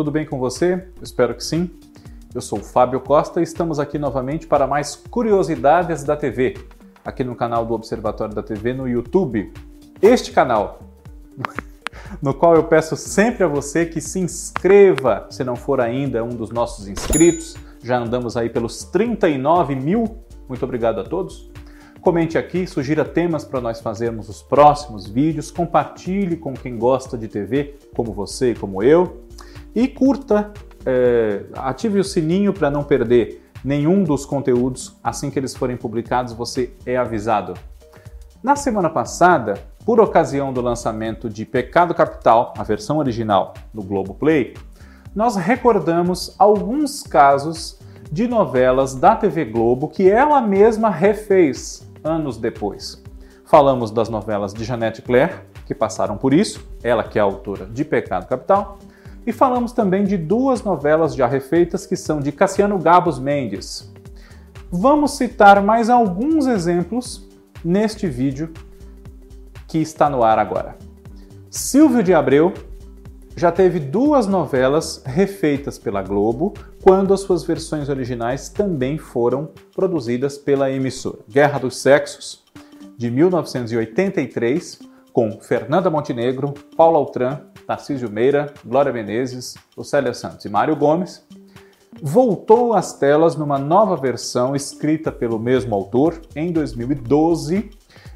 Tudo bem com você? espero que sim. Eu sou o Fábio Costa e estamos aqui novamente para mais curiosidades da TV, aqui no canal do Observatório da TV no YouTube. Este canal, no qual eu peço sempre a você que se inscreva, se não for ainda um dos nossos inscritos. Já andamos aí pelos 39 mil. Muito obrigado a todos. Comente aqui, sugira temas para nós fazermos os próximos vídeos, compartilhe com quem gosta de TV, como você e como eu, e curta, é, ative o sininho para não perder nenhum dos conteúdos. Assim que eles forem publicados, você é avisado. Na semana passada, por ocasião do lançamento de Pecado Capital, a versão original do Globoplay, nós recordamos alguns casos de novelas da TV Globo que ela mesma refez anos depois. Falamos das novelas de Janete Claire, que passaram por isso, ela que é autora de Pecado Capital, e falamos também de duas novelas já refeitas que são de Cassiano Gabos Mendes. Vamos citar mais alguns exemplos neste vídeo que está no ar agora. Silvio de Abreu já teve duas novelas refeitas pela Globo, quando as suas versões originais também foram produzidas pela emissora. Guerra dos Sexos, de 1983, com Fernanda Montenegro, Paulo Altran, Tarcísio Meira, Glória Menezes, Lucélia Santos e Mário Gomes, voltou às telas numa nova versão escrita pelo mesmo autor em 2012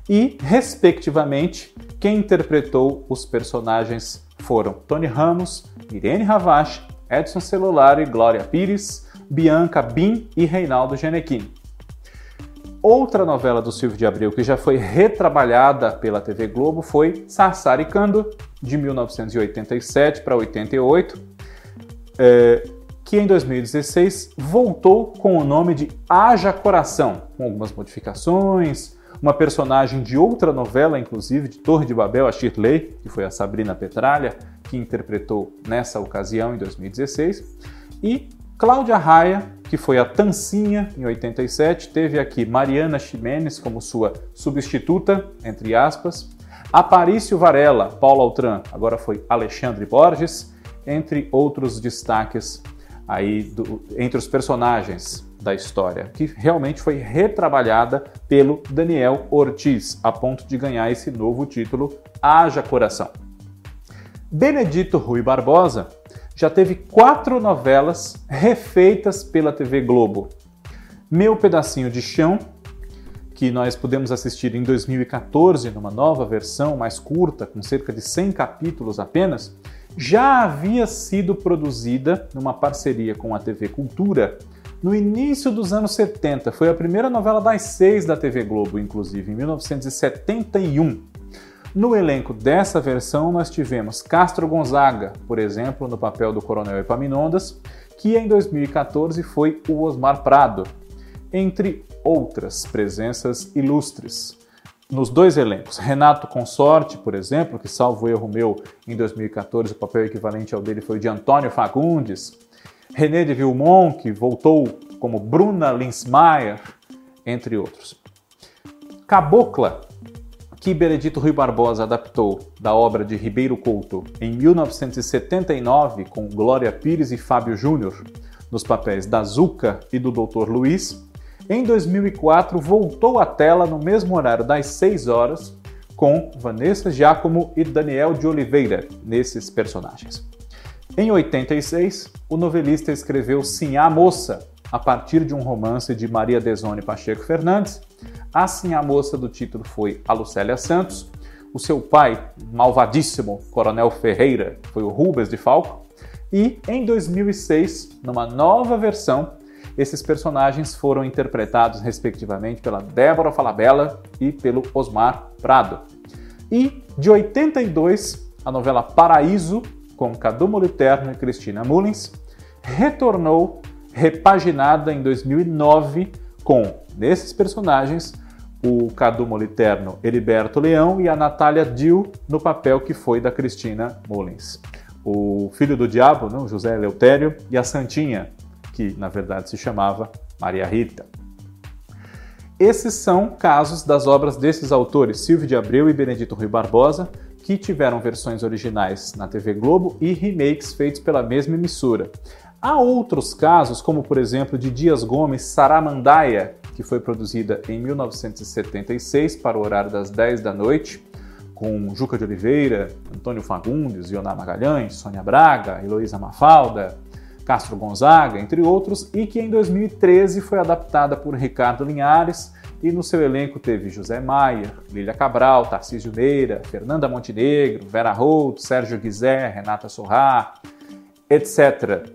e, respectivamente, quem interpretou os personagens foram Tony Ramos, Irene Ravache, Edson Celular e Glória Pires, Bianca Bin e Reinaldo Genequim. Outra novela do Silvio de Abreu que já foi retrabalhada pela TV Globo foi Sassaricando, de 1987 para 88, é, que em 2016 voltou com o nome de Haja Coração, com algumas modificações, uma personagem de outra novela, inclusive, de Torre de Babel, a Shirley, que foi a Sabrina Petralha, que interpretou nessa ocasião em 2016, e Cláudia Raia, que foi a Tancinha em 87, teve aqui Mariana Ximenes como sua substituta, entre aspas, Aparício Varela, Paulo Altran, agora foi Alexandre Borges, entre outros destaques aí do, entre os personagens da história, que realmente foi retrabalhada pelo Daniel Ortiz, a ponto de ganhar esse novo título, Haja Coração. Benedito Rui Barbosa já teve quatro novelas refeitas pela TV Globo. Meu Pedacinho de Chão, que nós pudemos assistir em 2014 numa nova versão mais curta, com cerca de 100 capítulos apenas, já havia sido produzida numa parceria com a TV Cultura no início dos anos 70. Foi a primeira novela das seis da TV Globo, inclusive, em 1971. No elenco dessa versão, nós tivemos Castro Gonzaga, por exemplo, no papel do Coronel Epaminondas, que em 2014 foi o Osmar Prado, entre outras presenças ilustres nos dois elencos. Renato Consorte, por exemplo, que salvo erro meu, em 2014 o papel equivalente ao dele foi de Antônio Fagundes. René de Vilmont, que voltou como Bruna Linsmaier, entre outros. Cabocla, que Benedito Rui Barbosa adaptou da obra de Ribeiro Couto em 1979 com Glória Pires e Fábio Júnior, nos papéis da Zuca e do Dr. Luiz, em 2004, voltou à tela no mesmo horário das 6 horas, com Vanessa Giacomo e Daniel de Oliveira nesses personagens. Em 86, o novelista escreveu Sim a Moça, a partir de um romance de Maria Desone Pacheco Fernandes. A Sim a Moça do título foi a Lucélia Santos. O seu pai, malvadíssimo Coronel Ferreira, foi o Rubens de Falco. E em 2006, numa nova versão, esses personagens foram interpretados, respectivamente, pela Débora Falabella e pelo Osmar Prado. E, de 82, a novela Paraíso, com Cadu Moliterno e Cristina Mullins, retornou repaginada em 2009 com, nesses personagens, o Cadu Moliterno Heriberto Leão e a Natália Dil no papel que foi da Cristina Mullins. O filho do diabo, não, José Eleutério, e a Santinha, que na verdade se chamava Maria Rita. Esses são casos das obras desses autores, Silvio de Abreu e Benedito Rui Barbosa, que tiveram versões originais na TV Globo e remakes feitos pela mesma emissora. Há outros casos, como por exemplo de Dias Gomes Saramandaia, que foi produzida em 1976 para o horário das 10 da noite, com Juca de Oliveira, Antônio Fagundes, Ioná Magalhães, Sônia Braga, Heloísa Mafalda, Castro Gonzaga, entre outros, e que em 2013 foi adaptada por Ricardo Linhares e no seu elenco teve José Maia, Lília Cabral, Tarcísio Meira, Fernanda Montenegro, Vera Holt, Sérgio Guizé, Renata Sorrá, etc.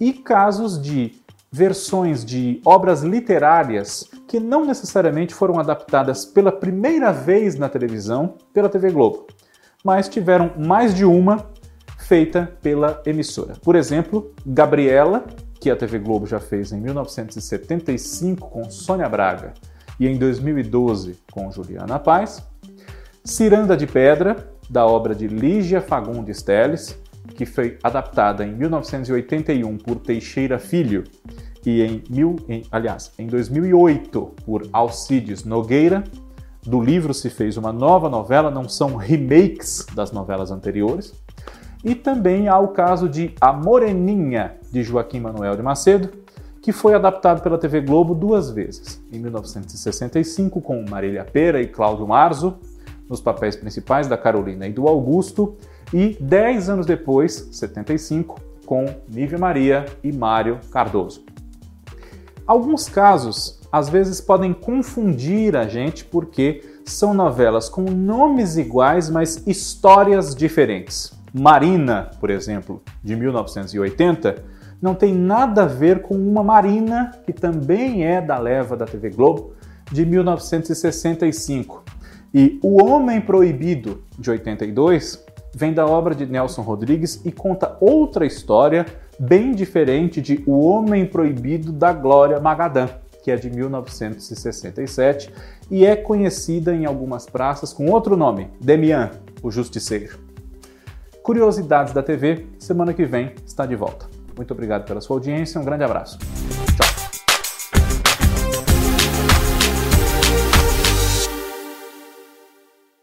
E casos de versões de obras literárias que não necessariamente foram adaptadas pela primeira vez na televisão pela TV Globo, mas tiveram mais de uma feita pela emissora. Por exemplo, Gabriela, que a TV Globo já fez em 1975 com Sônia Braga e em 2012 com Juliana Paz, Ciranda de Pedra, da obra de Lígia Fagundes Teles, que foi adaptada em 1981 por Teixeira Filho e em, mil, em, aliás, em 2008 por Alcides Nogueira. Do livro se fez uma nova novela, não são remakes das novelas anteriores. E também há o caso de A Moreninha, de Joaquim Manuel de Macedo, que foi adaptado pela TV Globo duas vezes, em 1965 com Marília Pera e Cláudio Marzo, nos papéis principais da Carolina e do Augusto, e dez anos depois, 75, com Nívia Maria e Mário Cardoso. Alguns casos, às vezes, podem confundir a gente porque são novelas com nomes iguais, mas histórias diferentes. Marina, por exemplo, de 1980, não tem nada a ver com uma Marina, que também é da leva da TV Globo, de 1965. E O Homem Proibido, de 82, vem da obra de Nelson Rodrigues e conta outra história bem diferente de O Homem Proibido da Glória Magadã, que é de 1967 e é conhecida em algumas praças com outro nome, Demian, o Justiceiro. Curiosidades da TV, semana que vem está de volta. Muito obrigado pela sua audiência, um grande abraço.